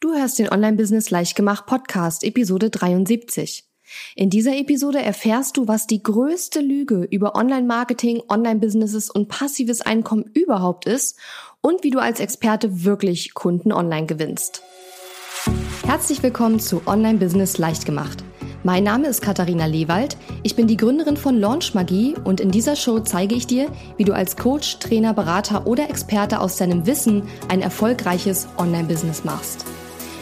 Du hörst den Online-Business Leichtgemacht Podcast, Episode 73. In dieser Episode erfährst du, was die größte Lüge über Online-Marketing, Online-Businesses und passives Einkommen überhaupt ist und wie du als Experte wirklich Kunden online gewinnst. Herzlich willkommen zu Online-Business Leichtgemacht. Mein Name ist Katharina Lewald. Ich bin die Gründerin von Launch Magie und in dieser Show zeige ich dir, wie du als Coach, Trainer, Berater oder Experte aus deinem Wissen ein erfolgreiches Online-Business machst.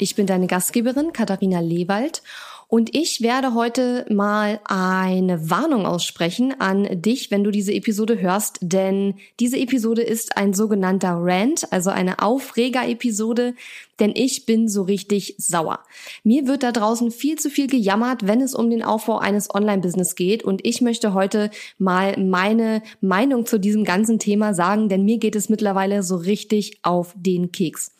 Ich bin deine Gastgeberin Katharina Lewald und ich werde heute mal eine Warnung aussprechen an dich, wenn du diese Episode hörst, denn diese Episode ist ein sogenannter Rant, also eine Aufreger-Episode, denn ich bin so richtig sauer. Mir wird da draußen viel zu viel gejammert, wenn es um den Aufbau eines Online-Business geht und ich möchte heute mal meine Meinung zu diesem ganzen Thema sagen, denn mir geht es mittlerweile so richtig auf den Keks.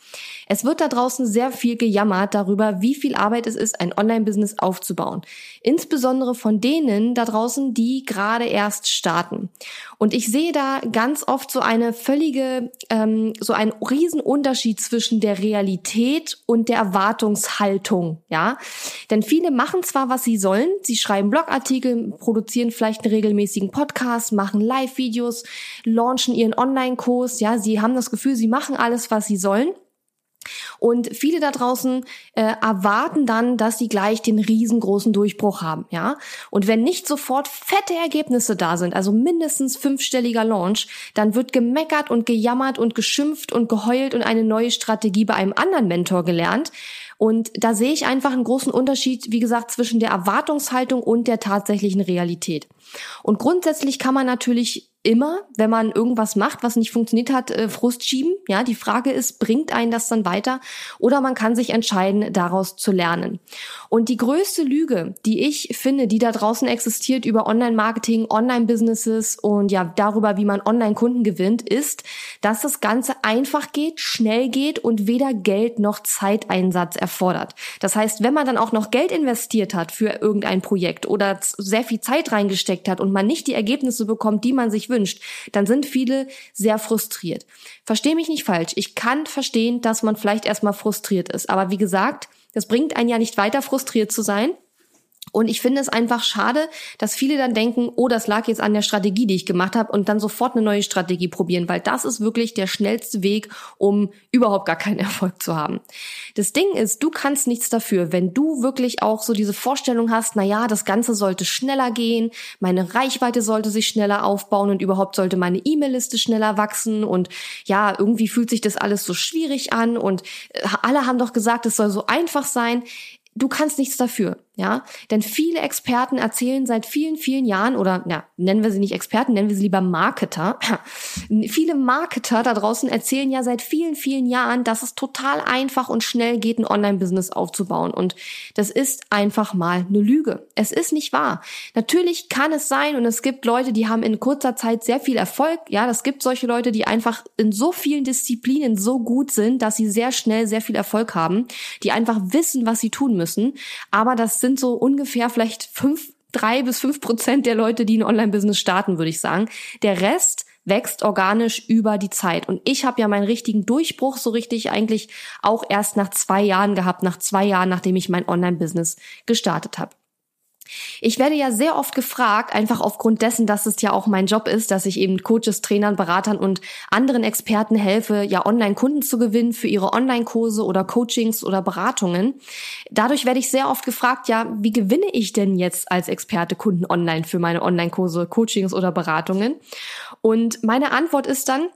Es wird da draußen sehr viel gejammert darüber, wie viel Arbeit es ist, ein Online-Business aufzubauen. Insbesondere von denen da draußen, die gerade erst starten. Und ich sehe da ganz oft so eine völlige, ähm, so einen riesen Unterschied zwischen der Realität und der Erwartungshaltung, ja. Denn viele machen zwar, was sie sollen, sie schreiben Blogartikel, produzieren vielleicht einen regelmäßigen Podcast, machen Live-Videos, launchen ihren Online-Kurs, ja, sie haben das Gefühl, sie machen alles, was sie sollen. Und viele da draußen äh, erwarten dann, dass sie gleich den riesengroßen Durchbruch haben, ja. Und wenn nicht sofort fette Ergebnisse da sind, also mindestens fünfstelliger Launch, dann wird gemeckert und gejammert und geschimpft und geheult und eine neue Strategie bei einem anderen Mentor gelernt. Und da sehe ich einfach einen großen Unterschied, wie gesagt, zwischen der Erwartungshaltung und der tatsächlichen Realität. Und grundsätzlich kann man natürlich immer, wenn man irgendwas macht, was nicht funktioniert hat, äh, Frust schieben. Ja, die Frage ist, bringt einen das dann weiter? Oder man kann sich entscheiden, daraus zu lernen. Und die größte Lüge, die ich finde, die da draußen existiert über Online-Marketing, Online-Businesses und ja, darüber, wie man Online-Kunden gewinnt, ist, dass das Ganze einfach geht, schnell geht und weder Geld noch Zeiteinsatz erfordert. Das heißt, wenn man dann auch noch Geld investiert hat für irgendein Projekt oder sehr viel Zeit reingesteckt hat und man nicht die Ergebnisse bekommt, die man sich wünscht, dann sind viele sehr frustriert. Versteh mich nicht falsch. Ich kann verstehen, dass man vielleicht erstmal frustriert ist. Aber wie gesagt, das bringt einen ja nicht weiter, frustriert zu sein. Und ich finde es einfach schade, dass viele dann denken, oh, das lag jetzt an der Strategie, die ich gemacht habe und dann sofort eine neue Strategie probieren, weil das ist wirklich der schnellste Weg, um überhaupt gar keinen Erfolg zu haben. Das Ding ist, du kannst nichts dafür, wenn du wirklich auch so diese Vorstellung hast, na ja, das Ganze sollte schneller gehen, meine Reichweite sollte sich schneller aufbauen und überhaupt sollte meine E-Mail-Liste schneller wachsen und ja, irgendwie fühlt sich das alles so schwierig an und äh, alle haben doch gesagt, es soll so einfach sein. Du kannst nichts dafür. Ja, denn viele Experten erzählen seit vielen, vielen Jahren oder ja, nennen wir sie nicht Experten, nennen wir sie lieber Marketer. viele Marketer da draußen erzählen ja seit vielen, vielen Jahren, dass es total einfach und schnell geht, ein Online-Business aufzubauen. Und das ist einfach mal eine Lüge. Es ist nicht wahr. Natürlich kann es sein und es gibt Leute, die haben in kurzer Zeit sehr viel Erfolg. Ja, es gibt solche Leute, die einfach in so vielen Disziplinen so gut sind, dass sie sehr schnell sehr viel Erfolg haben, die einfach wissen, was sie tun müssen. Aber das sind sind so ungefähr vielleicht fünf, drei bis fünf Prozent der Leute, die ein Online-Business starten, würde ich sagen. Der Rest wächst organisch über die Zeit. Und ich habe ja meinen richtigen Durchbruch so richtig eigentlich auch erst nach zwei Jahren gehabt, nach zwei Jahren, nachdem ich mein Online-Business gestartet habe. Ich werde ja sehr oft gefragt, einfach aufgrund dessen, dass es ja auch mein Job ist, dass ich eben Coaches, Trainern, Beratern und anderen Experten helfe, ja Online-Kunden zu gewinnen für ihre Online-Kurse oder Coachings oder Beratungen. Dadurch werde ich sehr oft gefragt, ja, wie gewinne ich denn jetzt als Experte Kunden online für meine Online-Kurse, Coachings oder Beratungen? Und meine Antwort ist dann,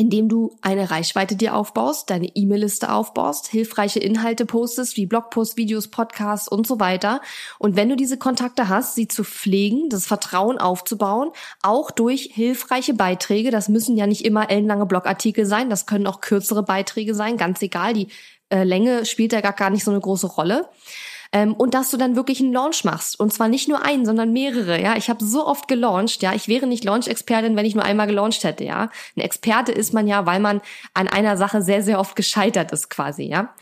indem du eine Reichweite dir aufbaust, deine E-Mail-Liste aufbaust, hilfreiche Inhalte postest, wie Blogposts, Videos, Podcasts und so weiter. Und wenn du diese Kontakte hast, sie zu pflegen, das Vertrauen aufzubauen, auch durch hilfreiche Beiträge. Das müssen ja nicht immer ellenlange Blogartikel sein, das können auch kürzere Beiträge sein, ganz egal. Die äh, Länge spielt gar, gar nicht so eine große Rolle. Ähm, und dass du dann wirklich einen Launch machst. Und zwar nicht nur einen, sondern mehrere. Ja, ich habe so oft gelauncht. Ja, ich wäre nicht Launch-Expertin, wenn ich nur einmal gelauncht hätte. Ja, ein Experte ist man ja, weil man an einer Sache sehr, sehr oft gescheitert ist, quasi. Ja.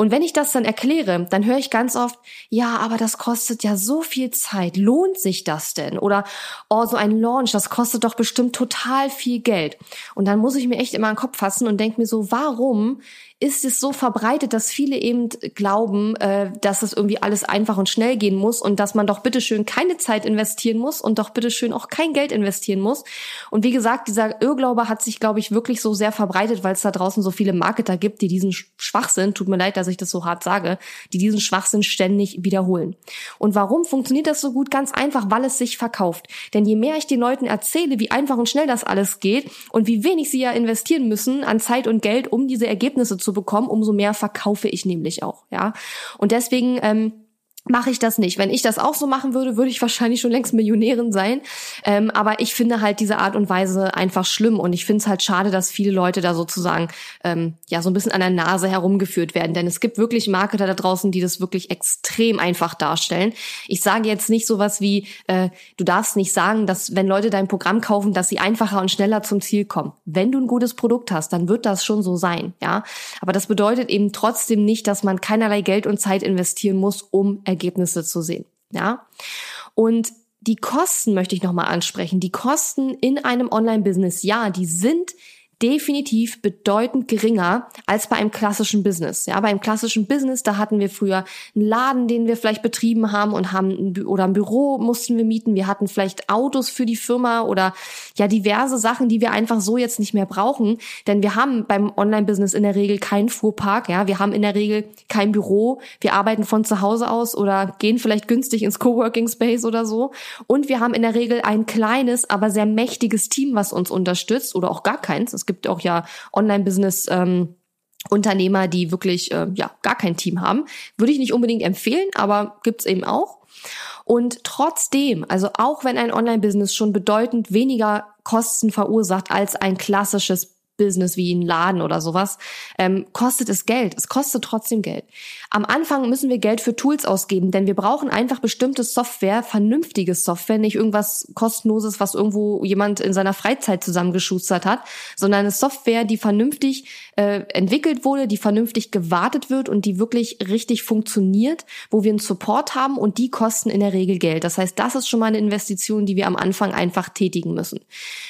Und wenn ich das dann erkläre, dann höre ich ganz oft, ja, aber das kostet ja so viel Zeit. Lohnt sich das denn? Oder, oh, so ein Launch, das kostet doch bestimmt total viel Geld. Und dann muss ich mir echt immer an den Kopf fassen und denke mir so, warum ist es so verbreitet, dass viele eben glauben, äh, dass es irgendwie alles einfach und schnell gehen muss und dass man doch bitteschön keine Zeit investieren muss und doch bitteschön auch kein Geld investieren muss. Und wie gesagt, dieser Irrglaube hat sich, glaube ich, wirklich so sehr verbreitet, weil es da draußen so viele Marketer gibt, die diesen Schwachsinn, tut mir leid, dass ich das so hart sage, die diesen Schwachsinn ständig wiederholen. Und warum funktioniert das so gut? Ganz einfach, weil es sich verkauft. Denn je mehr ich den Leuten erzähle, wie einfach und schnell das alles geht und wie wenig sie ja investieren müssen an Zeit und Geld, um diese Ergebnisse zu zu bekommen, umso mehr verkaufe ich nämlich auch, ja. Und deswegen ähm, mache ich das nicht. Wenn ich das auch so machen würde, würde ich wahrscheinlich schon längst Millionärin sein. Ähm, aber ich finde halt diese Art und Weise einfach schlimm und ich finde es halt schade, dass viele Leute da sozusagen ähm, ja so ein bisschen an der Nase herumgeführt werden. Denn es gibt wirklich Marketer da draußen, die das wirklich extrem einfach darstellen. Ich sage jetzt nicht sowas wie, äh, du darfst nicht sagen, dass wenn Leute dein Programm kaufen, dass sie einfacher und schneller zum Ziel kommen. Wenn du ein gutes Produkt hast, dann wird das schon so sein, ja. Aber das bedeutet eben trotzdem nicht, dass man keinerlei Geld und Zeit investieren muss, um Ergebnisse zu sehen. Ja. Und die Kosten möchte ich nochmal ansprechen. Die Kosten in einem Online-Business, ja, die sind definitiv bedeutend geringer als bei einem klassischen Business. Ja, bei einem klassischen Business, da hatten wir früher einen Laden, den wir vielleicht betrieben haben und haben ein, oder ein Büro mussten wir mieten. Wir hatten vielleicht Autos für die Firma oder ja diverse Sachen, die wir einfach so jetzt nicht mehr brauchen, denn wir haben beim Online-Business in der Regel keinen Fuhrpark. Ja, wir haben in der Regel kein Büro. Wir arbeiten von zu Hause aus oder gehen vielleicht günstig ins Coworking Space oder so. Und wir haben in der Regel ein kleines, aber sehr mächtiges Team, was uns unterstützt oder auch gar keins. Es gibt auch ja Online-Business. Ähm, Unternehmer, die wirklich äh, ja gar kein Team haben, würde ich nicht unbedingt empfehlen, aber gibt's eben auch. Und trotzdem, also auch wenn ein Online-Business schon bedeutend weniger Kosten verursacht als ein klassisches Business wie ein Laden oder sowas, ähm, kostet es Geld. Es kostet trotzdem Geld. Am Anfang müssen wir Geld für Tools ausgeben, denn wir brauchen einfach bestimmte Software, vernünftige Software, nicht irgendwas kostenloses, was irgendwo jemand in seiner Freizeit zusammengeschustert hat, sondern eine Software, die vernünftig äh, entwickelt wurde, die vernünftig gewartet wird und die wirklich richtig funktioniert, wo wir einen Support haben und die kosten in der Regel Geld. Das heißt, das ist schon mal eine Investition, die wir am Anfang einfach tätigen müssen.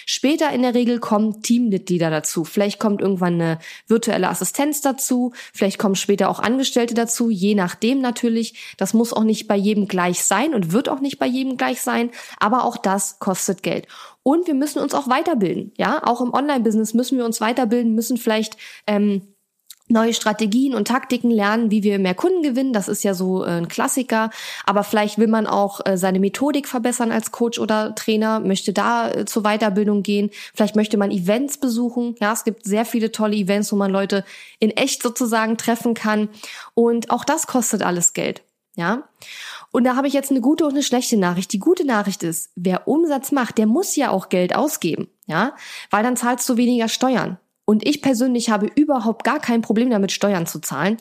Später in der Regel kommen Teammitglieder dazu. Vielleicht kommt irgendwann eine virtuelle Assistenz dazu, vielleicht kommen später auch Angestellte dazu dazu, je nachdem natürlich. Das muss auch nicht bei jedem gleich sein und wird auch nicht bei jedem gleich sein, aber auch das kostet Geld. Und wir müssen uns auch weiterbilden. Ja, auch im Online-Business müssen wir uns weiterbilden, müssen vielleicht ähm, neue Strategien und Taktiken lernen, wie wir mehr Kunden gewinnen. Das ist ja so äh, ein Klassiker. Aber vielleicht will man auch äh, seine Methodik verbessern als Coach oder Trainer, möchte da äh, zur Weiterbildung gehen. Vielleicht möchte man Events besuchen. Ja, es gibt sehr viele tolle Events, wo man Leute in echt sozusagen treffen kann. Und auch das kostet alles Geld. Ja. Und da habe ich jetzt eine gute und eine schlechte Nachricht. Die gute Nachricht ist, wer Umsatz macht, der muss ja auch Geld ausgeben. Ja, weil dann zahlst du weniger Steuern. Und ich persönlich habe überhaupt gar kein Problem damit, Steuern zu zahlen.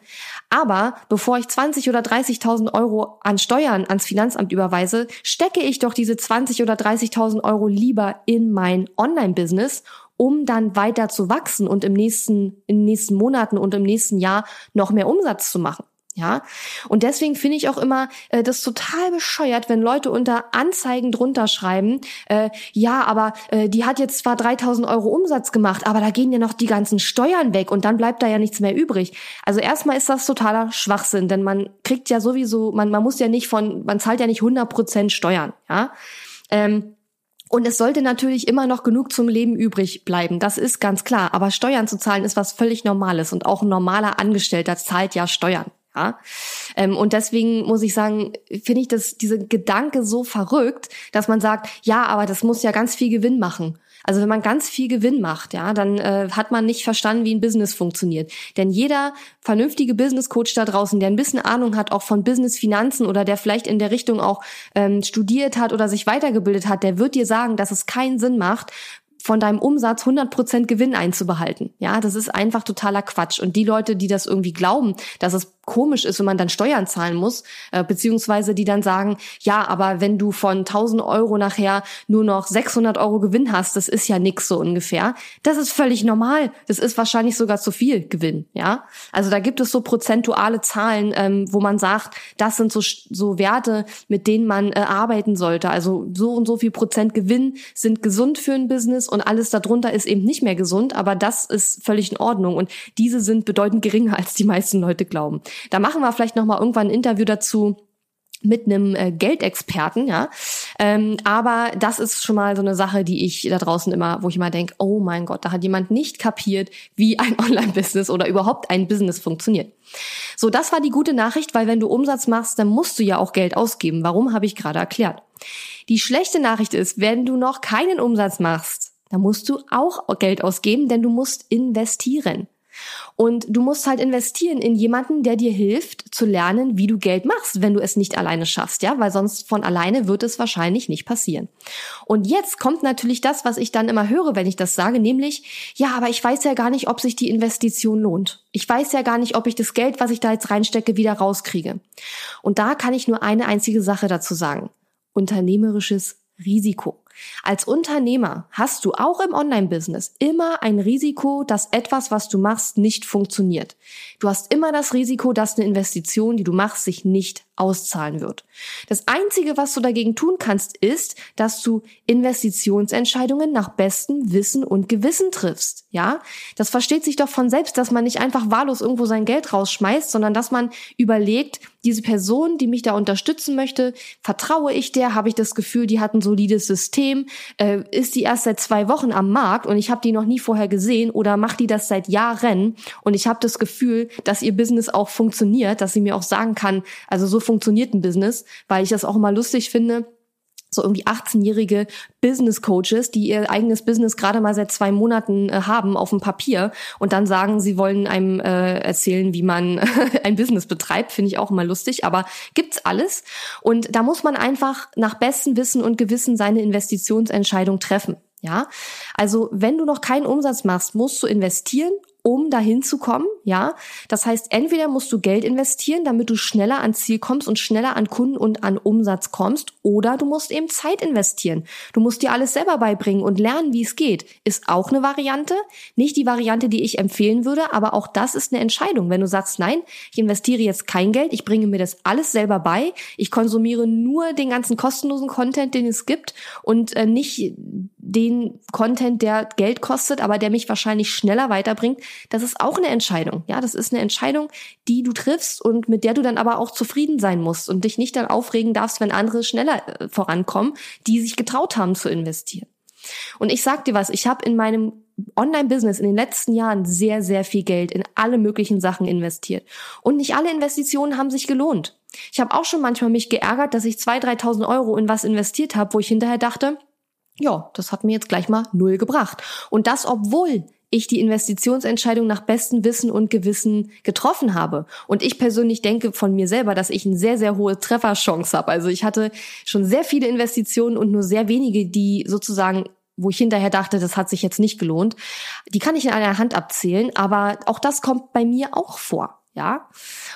Aber bevor ich 20 oder 30.000 Euro an Steuern ans Finanzamt überweise, stecke ich doch diese 20 oder 30.000 Euro lieber in mein Online-Business, um dann weiter zu wachsen und im nächsten, in den nächsten Monaten und im nächsten Jahr noch mehr Umsatz zu machen. Ja, und deswegen finde ich auch immer äh, das total bescheuert, wenn Leute unter Anzeigen drunter schreiben, äh, ja, aber äh, die hat jetzt zwar 3000 Euro Umsatz gemacht, aber da gehen ja noch die ganzen Steuern weg und dann bleibt da ja nichts mehr übrig. Also erstmal ist das totaler Schwachsinn, denn man kriegt ja sowieso, man, man muss ja nicht von, man zahlt ja nicht 100 Prozent Steuern, ja. Ähm, und es sollte natürlich immer noch genug zum Leben übrig bleiben. Das ist ganz klar. Aber Steuern zu zahlen ist was völlig Normales. Und auch ein normaler Angestellter zahlt ja Steuern. Ja? Ähm, und deswegen muss ich sagen, finde ich das, diese Gedanke so verrückt, dass man sagt, ja, aber das muss ja ganz viel Gewinn machen. Also wenn man ganz viel Gewinn macht, ja, dann äh, hat man nicht verstanden, wie ein Business funktioniert. Denn jeder vernünftige Business Coach da draußen, der ein bisschen Ahnung hat, auch von Business Finanzen oder der vielleicht in der Richtung auch ähm, studiert hat oder sich weitergebildet hat, der wird dir sagen, dass es keinen Sinn macht, von deinem Umsatz 100% Gewinn einzubehalten. Ja, das ist einfach totaler Quatsch. Und die Leute, die das irgendwie glauben, dass es komisch ist, wenn man dann Steuern zahlen muss, äh, beziehungsweise die dann sagen, ja, aber wenn du von 1000 Euro nachher nur noch 600 Euro Gewinn hast, das ist ja nix so ungefähr. Das ist völlig normal. Das ist wahrscheinlich sogar zu viel Gewinn. Ja, also da gibt es so prozentuale Zahlen, ähm, wo man sagt, das sind so, so Werte, mit denen man äh, arbeiten sollte. Also so und so viel Prozent Gewinn sind gesund für ein Business und alles darunter ist eben nicht mehr gesund, aber das ist völlig in Ordnung und diese sind bedeutend geringer, als die meisten Leute glauben. Da machen wir vielleicht noch mal irgendwann ein Interview dazu mit einem äh, Geldexperten, ja. Ähm, aber das ist schon mal so eine Sache, die ich da draußen immer, wo ich immer denke, oh mein Gott, da hat jemand nicht kapiert, wie ein Online-Business oder überhaupt ein Business funktioniert. So, das war die gute Nachricht, weil wenn du Umsatz machst, dann musst du ja auch Geld ausgeben. Warum habe ich gerade erklärt. Die schlechte Nachricht ist, wenn du noch keinen Umsatz machst, dann musst du auch Geld ausgeben, denn du musst investieren. Und du musst halt investieren in jemanden, der dir hilft zu lernen, wie du Geld machst, wenn du es nicht alleine schaffst, ja, weil sonst von alleine wird es wahrscheinlich nicht passieren. Und jetzt kommt natürlich das, was ich dann immer höre, wenn ich das sage, nämlich, ja, aber ich weiß ja gar nicht, ob sich die Investition lohnt. Ich weiß ja gar nicht, ob ich das Geld, was ich da jetzt reinstecke, wieder rauskriege. Und da kann ich nur eine einzige Sache dazu sagen. Unternehmerisches Risiko. Als Unternehmer hast du auch im Online-Business immer ein Risiko, dass etwas, was du machst, nicht funktioniert. Du hast immer das Risiko, dass eine Investition, die du machst, sich nicht auszahlen wird. Das Einzige, was du dagegen tun kannst, ist, dass du Investitionsentscheidungen nach bestem Wissen und Gewissen triffst. Ja, das versteht sich doch von selbst, dass man nicht einfach wahllos irgendwo sein Geld rausschmeißt, sondern dass man überlegt, diese Person, die mich da unterstützen möchte, vertraue ich der, habe ich das Gefühl, die hat ein solides System, äh, ist die erst seit zwei Wochen am Markt und ich habe die noch nie vorher gesehen oder macht die das seit Jahren und ich habe das Gefühl, dass ihr Business auch funktioniert, dass sie mir auch sagen kann, also so funktioniert ein Business, weil ich das auch immer lustig finde so irgendwie 18-jährige Business Coaches, die ihr eigenes Business gerade mal seit zwei Monaten äh, haben auf dem Papier und dann sagen, sie wollen einem äh, erzählen, wie man ein Business betreibt, finde ich auch immer lustig, aber gibt's alles und da muss man einfach nach bestem Wissen und Gewissen seine Investitionsentscheidung treffen. Ja, also wenn du noch keinen Umsatz machst, musst du investieren um dahin zu kommen, ja. Das heißt, entweder musst du Geld investieren, damit du schneller ans Ziel kommst und schneller an Kunden und an Umsatz kommst, oder du musst eben Zeit investieren. Du musst dir alles selber beibringen und lernen, wie es geht. Ist auch eine Variante. Nicht die Variante, die ich empfehlen würde, aber auch das ist eine Entscheidung. Wenn du sagst, nein, ich investiere jetzt kein Geld, ich bringe mir das alles selber bei, ich konsumiere nur den ganzen kostenlosen Content, den es gibt und äh, nicht den Content, der Geld kostet, aber der mich wahrscheinlich schneller weiterbringt, das ist auch eine Entscheidung. Ja, das ist eine Entscheidung, die du triffst und mit der du dann aber auch zufrieden sein musst und dich nicht dann aufregen darfst, wenn andere schneller äh, vorankommen, die sich getraut haben zu investieren. Und ich sag dir was, ich habe in meinem Online-Business in den letzten Jahren sehr, sehr viel Geld in alle möglichen Sachen investiert. Und nicht alle Investitionen haben sich gelohnt. Ich habe auch schon manchmal mich geärgert, dass ich 2.000, 3.000 Euro in was investiert habe, wo ich hinterher dachte, ja, das hat mir jetzt gleich mal null gebracht. Und das, obwohl ich die Investitionsentscheidung nach bestem Wissen und Gewissen getroffen habe. Und ich persönlich denke von mir selber, dass ich eine sehr, sehr hohe Trefferchance habe. Also ich hatte schon sehr viele Investitionen und nur sehr wenige, die sozusagen wo ich hinterher dachte, das hat sich jetzt nicht gelohnt. Die kann ich in einer Hand abzählen, aber auch das kommt bei mir auch vor ja.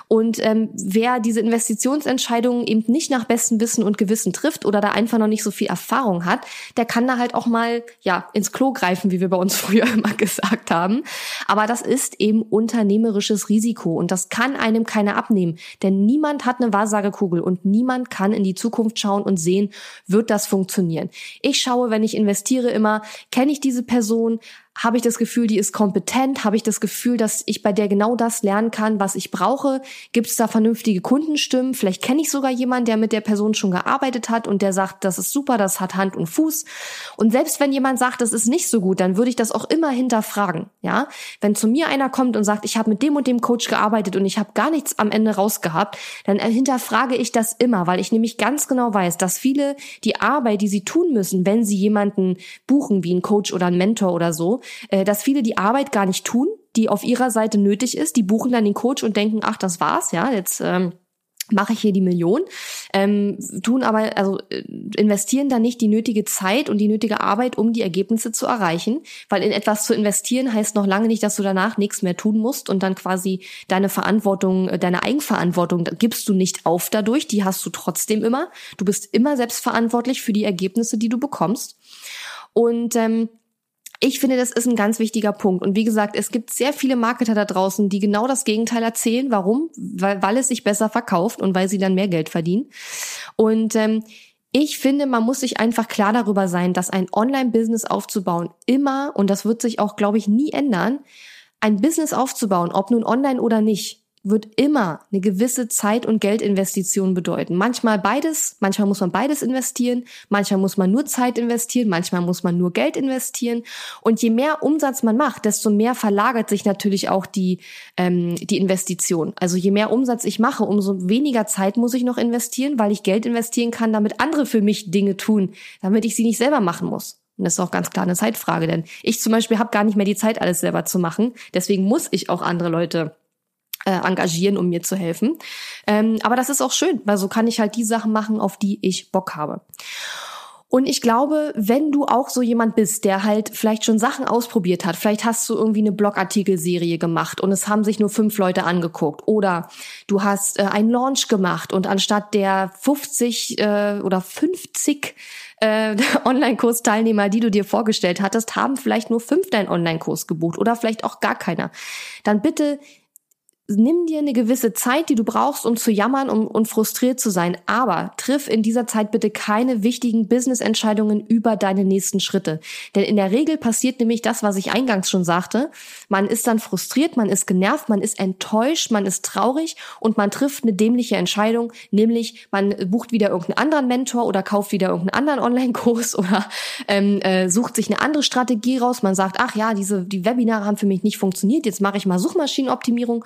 Und ähm, wer diese Investitionsentscheidungen eben nicht nach bestem Wissen und Gewissen trifft oder da einfach noch nicht so viel Erfahrung hat, der kann da halt auch mal ja ins Klo greifen, wie wir bei uns früher immer gesagt haben. Aber das ist eben unternehmerisches Risiko und das kann einem keiner abnehmen, denn niemand hat eine Wahrsagekugel und niemand kann in die Zukunft schauen und sehen, wird das funktionieren. Ich schaue, wenn ich investiere, immer, kenne ich diese Person, habe ich das Gefühl, die ist kompetent? Habe ich das Gefühl, dass ich bei der genau das lernen kann, was ich brauche? Gibt es da vernünftige Kundenstimmen? Vielleicht kenne ich sogar jemanden, der mit der Person schon gearbeitet hat und der sagt, das ist super, das hat Hand und Fuß. Und selbst wenn jemand sagt, das ist nicht so gut, dann würde ich das auch immer hinterfragen. Ja, wenn zu mir einer kommt und sagt, ich habe mit dem und dem Coach gearbeitet und ich habe gar nichts am Ende rausgehabt, dann hinterfrage ich das immer, weil ich nämlich ganz genau weiß, dass viele die Arbeit, die sie tun müssen, wenn sie jemanden buchen, wie ein Coach oder ein Mentor oder so, äh, dass viele die Arbeit gar nicht tun, die auf ihrer Seite nötig ist. Die buchen dann den Coach und denken, ach, das war's, ja, jetzt ähm, mache ich hier die Million, ähm, tun aber, also äh, investieren da nicht die nötige Zeit und die nötige Arbeit, um die Ergebnisse zu erreichen, weil in etwas zu investieren heißt noch lange nicht, dass du danach nichts mehr tun musst und dann quasi deine Verantwortung, äh, deine Eigenverantwortung gibst du nicht auf dadurch, die hast du trotzdem immer. Du bist immer selbstverantwortlich für die Ergebnisse, die du bekommst. Und ähm, ich finde, das ist ein ganz wichtiger Punkt. Und wie gesagt, es gibt sehr viele Marketer da draußen, die genau das Gegenteil erzählen. Warum? Weil, weil es sich besser verkauft und weil sie dann mehr Geld verdienen. Und ähm, ich finde, man muss sich einfach klar darüber sein, dass ein Online-Business aufzubauen immer, und das wird sich auch, glaube ich, nie ändern, ein Business aufzubauen, ob nun online oder nicht, wird immer eine gewisse Zeit- und Geldinvestition bedeuten. Manchmal beides, manchmal muss man beides investieren, manchmal muss man nur Zeit investieren, manchmal muss man nur Geld investieren. Und je mehr Umsatz man macht, desto mehr verlagert sich natürlich auch die, ähm, die Investition. Also je mehr Umsatz ich mache, umso weniger Zeit muss ich noch investieren, weil ich Geld investieren kann, damit andere für mich Dinge tun, damit ich sie nicht selber machen muss. Und das ist auch ganz klar eine Zeitfrage, denn ich zum Beispiel habe gar nicht mehr die Zeit, alles selber zu machen. Deswegen muss ich auch andere Leute engagieren, um mir zu helfen. Ähm, aber das ist auch schön, weil so kann ich halt die Sachen machen, auf die ich Bock habe. Und ich glaube, wenn du auch so jemand bist, der halt vielleicht schon Sachen ausprobiert hat, vielleicht hast du irgendwie eine Blogartikelserie gemacht und es haben sich nur fünf Leute angeguckt oder du hast äh, einen Launch gemacht und anstatt der 50 äh, oder 50 äh, Online-Kurs-Teilnehmer, die du dir vorgestellt hattest, haben vielleicht nur fünf deinen Online-Kurs gebucht oder vielleicht auch gar keiner. Dann bitte nimm dir eine gewisse Zeit, die du brauchst, um zu jammern um, und frustriert zu sein. Aber triff in dieser Zeit bitte keine wichtigen Business-Entscheidungen über deine nächsten Schritte. Denn in der Regel passiert nämlich das, was ich eingangs schon sagte. Man ist dann frustriert, man ist genervt, man ist enttäuscht, man ist traurig und man trifft eine dämliche Entscheidung, nämlich man bucht wieder irgendeinen anderen Mentor oder kauft wieder irgendeinen anderen Online-Kurs oder ähm, äh, sucht sich eine andere Strategie raus. Man sagt, ach ja, diese die Webinare haben für mich nicht funktioniert, jetzt mache ich mal Suchmaschinenoptimierung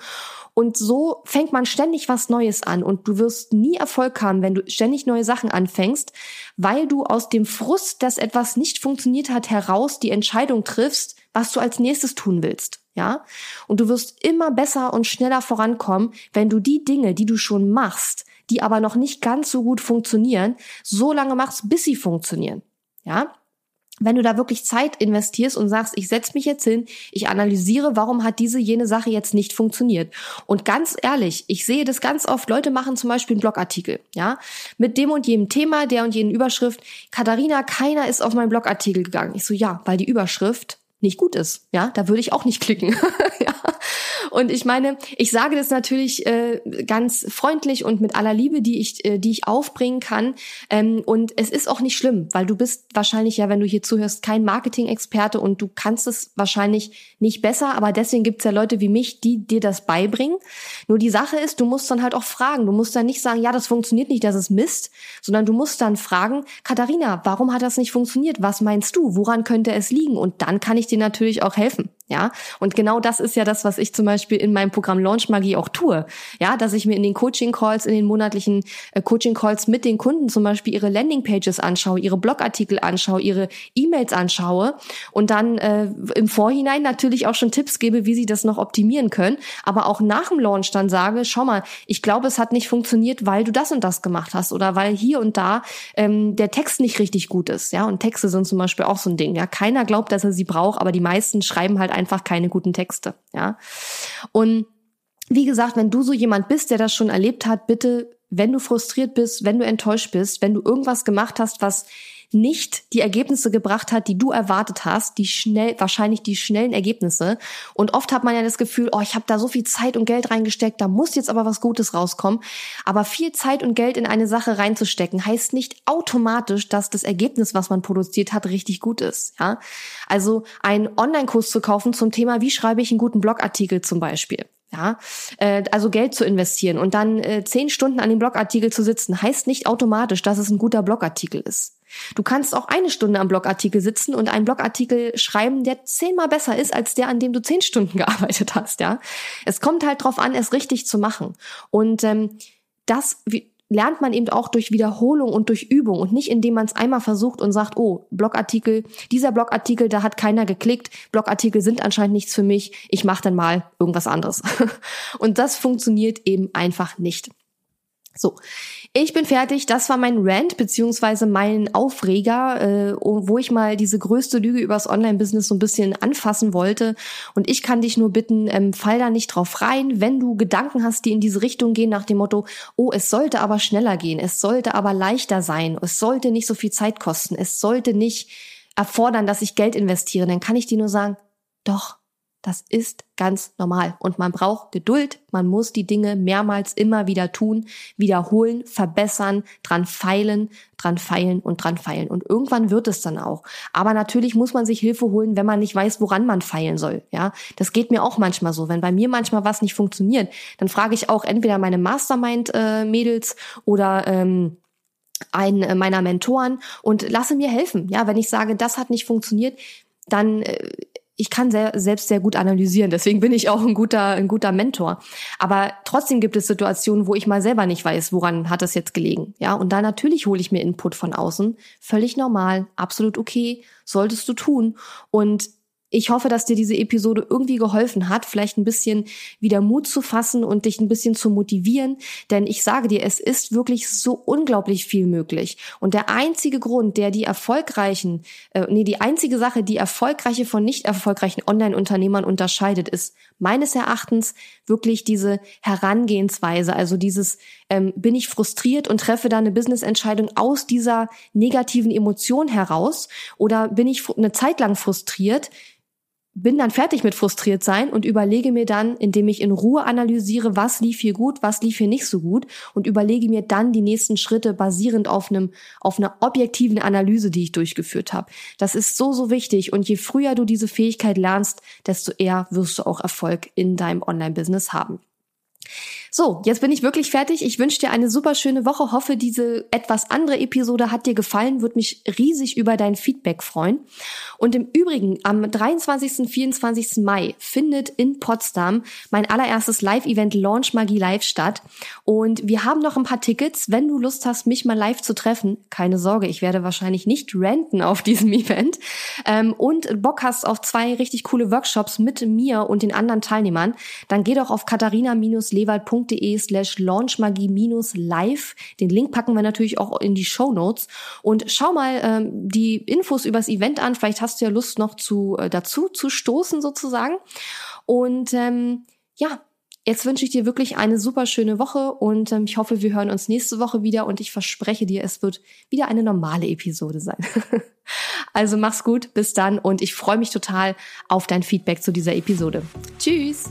und so fängt man ständig was Neues an und du wirst nie Erfolg haben, wenn du ständig neue Sachen anfängst, weil du aus dem Frust, dass etwas nicht funktioniert hat, heraus die Entscheidung triffst, was du als nächstes tun willst. Ja? Und du wirst immer besser und schneller vorankommen, wenn du die Dinge, die du schon machst, die aber noch nicht ganz so gut funktionieren, so lange machst, bis sie funktionieren. Ja? Wenn du da wirklich Zeit investierst und sagst, ich setze mich jetzt hin, ich analysiere, warum hat diese jene Sache jetzt nicht funktioniert. Und ganz ehrlich, ich sehe das ganz oft, Leute machen zum Beispiel einen Blogartikel, ja, mit dem und jenem Thema, der und jenen Überschrift. Katharina, keiner ist auf meinen Blogartikel gegangen. Ich so, ja, weil die Überschrift nicht gut ist. Ja, da würde ich auch nicht klicken. Und ich meine, ich sage das natürlich äh, ganz freundlich und mit aller Liebe, die ich, äh, die ich aufbringen kann. Ähm, und es ist auch nicht schlimm, weil du bist wahrscheinlich ja, wenn du hier zuhörst, kein Marketing-Experte und du kannst es wahrscheinlich nicht besser. Aber deswegen gibt's ja Leute wie mich, die dir das beibringen. Nur die Sache ist, du musst dann halt auch fragen. Du musst dann nicht sagen, ja, das funktioniert nicht, das ist Mist, sondern du musst dann fragen, Katharina, warum hat das nicht funktioniert? Was meinst du? Woran könnte es liegen? Und dann kann ich dir natürlich auch helfen. Ja, und genau das ist ja das, was ich zum Beispiel in meinem Programm Launch Magie auch tue. Ja, dass ich mir in den Coaching Calls, in den monatlichen äh, Coaching Calls mit den Kunden zum Beispiel ihre Landing Pages anschaue, ihre Blogartikel anschaue, ihre E-Mails anschaue und dann äh, im Vorhinein natürlich auch schon Tipps gebe, wie sie das noch optimieren können. Aber auch nach dem Launch dann sage, schau mal, ich glaube, es hat nicht funktioniert, weil du das und das gemacht hast oder weil hier und da ähm, der Text nicht richtig gut ist. Ja, und Texte sind zum Beispiel auch so ein Ding. Ja, keiner glaubt, dass er sie braucht, aber die meisten schreiben halt einfach keine guten Texte, ja. Und wie gesagt, wenn du so jemand bist, der das schon erlebt hat, bitte, wenn du frustriert bist, wenn du enttäuscht bist, wenn du irgendwas gemacht hast, was nicht die Ergebnisse gebracht hat, die du erwartet hast, die schnell, wahrscheinlich die schnellen Ergebnisse. Und oft hat man ja das Gefühl, oh, ich habe da so viel Zeit und Geld reingesteckt, da muss jetzt aber was Gutes rauskommen. Aber viel Zeit und Geld in eine Sache reinzustecken, heißt nicht automatisch, dass das Ergebnis, was man produziert hat, richtig gut ist. Ja? Also einen Online-Kurs zu kaufen zum Thema, wie schreibe ich einen guten Blogartikel zum Beispiel. Ja, äh, also Geld zu investieren und dann äh, zehn Stunden an dem Blogartikel zu sitzen, heißt nicht automatisch, dass es ein guter Blogartikel ist. Du kannst auch eine Stunde am Blogartikel sitzen und einen Blogartikel schreiben, der zehnmal besser ist als der, an dem du zehn Stunden gearbeitet hast. Ja, es kommt halt drauf an, es richtig zu machen. Und ähm, das lernt man eben auch durch Wiederholung und durch Übung und nicht indem man es einmal versucht und sagt, oh, Blogartikel, dieser Blogartikel, da hat keiner geklickt, Blogartikel sind anscheinend nichts für mich, ich mache dann mal irgendwas anderes. und das funktioniert eben einfach nicht. So, ich bin fertig. Das war mein Rant beziehungsweise mein Aufreger, äh, wo ich mal diese größte Lüge übers Online-Business so ein bisschen anfassen wollte. Und ich kann dich nur bitten, ähm, fall da nicht drauf rein, wenn du Gedanken hast, die in diese Richtung gehen, nach dem Motto, oh, es sollte aber schneller gehen, es sollte aber leichter sein, es sollte nicht so viel Zeit kosten, es sollte nicht erfordern, dass ich Geld investiere, dann kann ich dir nur sagen, doch, das ist ganz normal. Und man braucht Geduld. Man muss die Dinge mehrmals immer wieder tun, wiederholen, verbessern, dran feilen, dran feilen und dran feilen. Und irgendwann wird es dann auch. Aber natürlich muss man sich Hilfe holen, wenn man nicht weiß, woran man feilen soll. Ja, das geht mir auch manchmal so. Wenn bei mir manchmal was nicht funktioniert, dann frage ich auch entweder meine Mastermind-Mädels äh, oder ähm, einen äh, meiner Mentoren und lasse mir helfen. Ja, wenn ich sage, das hat nicht funktioniert, dann äh, ich kann sehr, selbst sehr gut analysieren, deswegen bin ich auch ein guter, ein guter Mentor. Aber trotzdem gibt es Situationen, wo ich mal selber nicht weiß, woran hat es jetzt gelegen. Ja, und da natürlich hole ich mir Input von außen. Völlig normal, absolut okay, solltest du tun. Und ich hoffe, dass dir diese Episode irgendwie geholfen hat, vielleicht ein bisschen wieder Mut zu fassen und dich ein bisschen zu motivieren. Denn ich sage dir, es ist wirklich so unglaublich viel möglich. Und der einzige Grund, der die erfolgreichen, äh, nee, die einzige Sache, die erfolgreiche von nicht erfolgreichen Online-Unternehmern unterscheidet, ist meines Erachtens wirklich diese Herangehensweise. Also dieses, ähm, bin ich frustriert und treffe da eine Business-Entscheidung aus dieser negativen Emotion heraus oder bin ich eine Zeit lang frustriert, bin dann fertig mit frustriert sein und überlege mir dann, indem ich in Ruhe analysiere, was lief hier gut, was lief hier nicht so gut und überlege mir dann die nächsten Schritte basierend auf einem auf einer objektiven Analyse, die ich durchgeführt habe. Das ist so so wichtig und je früher du diese Fähigkeit lernst, desto eher wirst du auch Erfolg in deinem Online Business haben. So, jetzt bin ich wirklich fertig. Ich wünsche dir eine super schöne Woche. Hoffe, diese etwas andere Episode hat dir gefallen. Würde mich riesig über dein Feedback freuen. Und im Übrigen, am 23. 24. Mai findet in Potsdam mein allererstes Live-Event Launch Magie Live statt. Und wir haben noch ein paar Tickets. Wenn du Lust hast, mich mal live zu treffen, keine Sorge, ich werde wahrscheinlich nicht renten auf diesem Event. Ähm, und Bock hast auf zwei richtig coole Workshops mit mir und den anderen Teilnehmern, dann geh doch auf katharina-lewald.com www.launchmagie.de slash launchmagie-live. Den Link packen wir natürlich auch in die Show Notes. Und schau mal ähm, die Infos übers Event an. Vielleicht hast du ja Lust noch zu, äh, dazu zu stoßen sozusagen. Und ähm, ja, Jetzt wünsche ich dir wirklich eine super schöne Woche und ähm, ich hoffe, wir hören uns nächste Woche wieder und ich verspreche dir, es wird wieder eine normale Episode sein. also mach's gut, bis dann und ich freue mich total auf dein Feedback zu dieser Episode. Tschüss!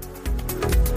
Thank you.